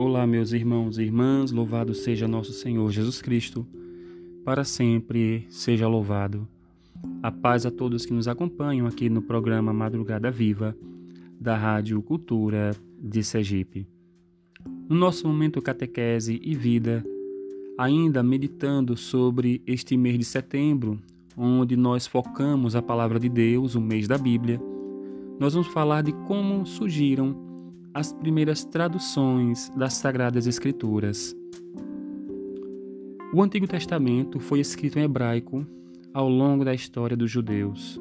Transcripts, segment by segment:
Olá, meus irmãos e irmãs, louvado seja nosso Senhor Jesus Cristo, para sempre seja louvado. A paz a todos que nos acompanham aqui no programa Madrugada Viva, da Rádio Cultura de Sergipe. No nosso momento catequese e vida, ainda meditando sobre este mês de setembro, onde nós focamos a palavra de Deus, o mês da Bíblia, nós vamos falar de como surgiram as primeiras traduções das Sagradas Escrituras. O Antigo Testamento foi escrito em hebraico ao longo da história dos judeus,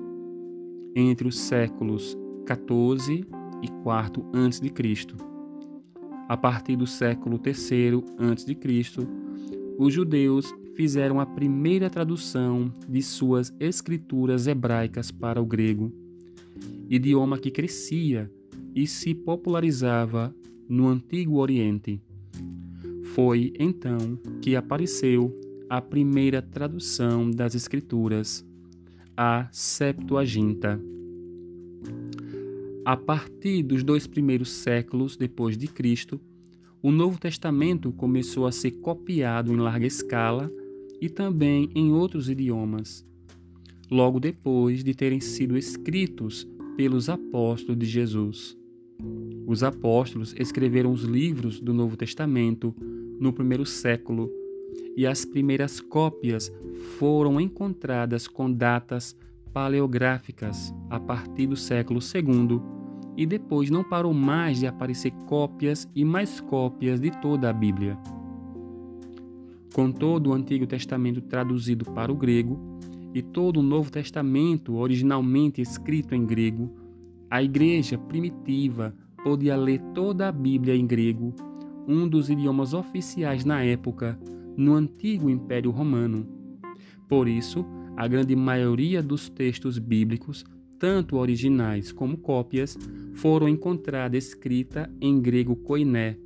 entre os séculos 14 e 4 a.C. A partir do século 3 a.C., os judeus fizeram a primeira tradução de suas escrituras hebraicas para o grego, idioma que crescia e se popularizava no Antigo Oriente. Foi então que apareceu a primeira tradução das Escrituras, a Septuaginta. A partir dos dois primeiros séculos depois de Cristo, o Novo Testamento começou a ser copiado em larga escala e também em outros idiomas, logo depois de terem sido escritos pelos apóstolos de Jesus. Os apóstolos escreveram os livros do Novo Testamento no primeiro século e as primeiras cópias foram encontradas com datas paleográficas a partir do século II e depois não parou mais de aparecer cópias e mais cópias de toda a Bíblia. Com todo o Antigo Testamento traduzido para o grego e todo o Novo Testamento originalmente escrito em grego, a igreja primitiva podia ler toda a Bíblia em grego, um dos idiomas oficiais na época no antigo Império Romano. Por isso, a grande maioria dos textos bíblicos, tanto originais como cópias, foram encontradas escritas em grego koiné.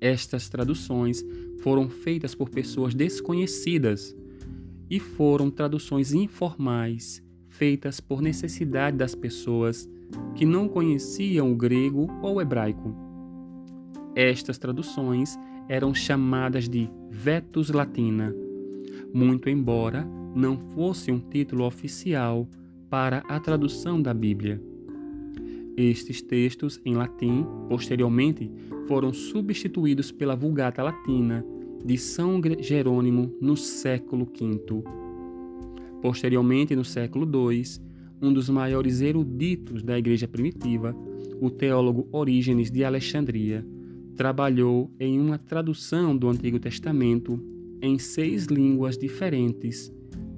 Estas traduções foram feitas por pessoas desconhecidas e foram traduções informais feitas por necessidade das pessoas que não conheciam o grego ou o hebraico. Estas traduções eram chamadas de Vetus Latina, muito embora não fosse um título oficial para a tradução da Bíblia. Estes textos em latim, posteriormente, foram substituídos pela Vulgata Latina de São Jerônimo no século V. Posteriormente, no século II, um dos maiores eruditos da Igreja primitiva, o teólogo Orígenes de Alexandria, trabalhou em uma tradução do Antigo Testamento em seis línguas diferentes,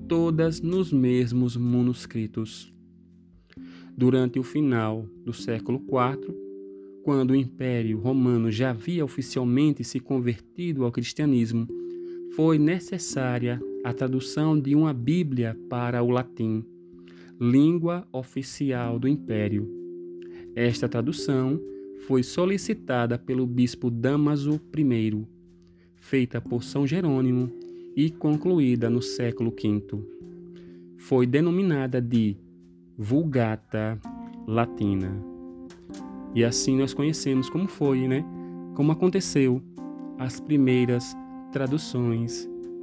todas nos mesmos manuscritos. Durante o final do século IV, quando o Império Romano já havia oficialmente se convertido ao cristianismo, foi necessária a tradução de uma Bíblia para o latim, língua oficial do Império. Esta tradução foi solicitada pelo bispo Damaso I, feita por São Jerônimo e concluída no século V. Foi denominada de Vulgata Latina. E assim nós conhecemos como foi, né? Como aconteceu as primeiras traduções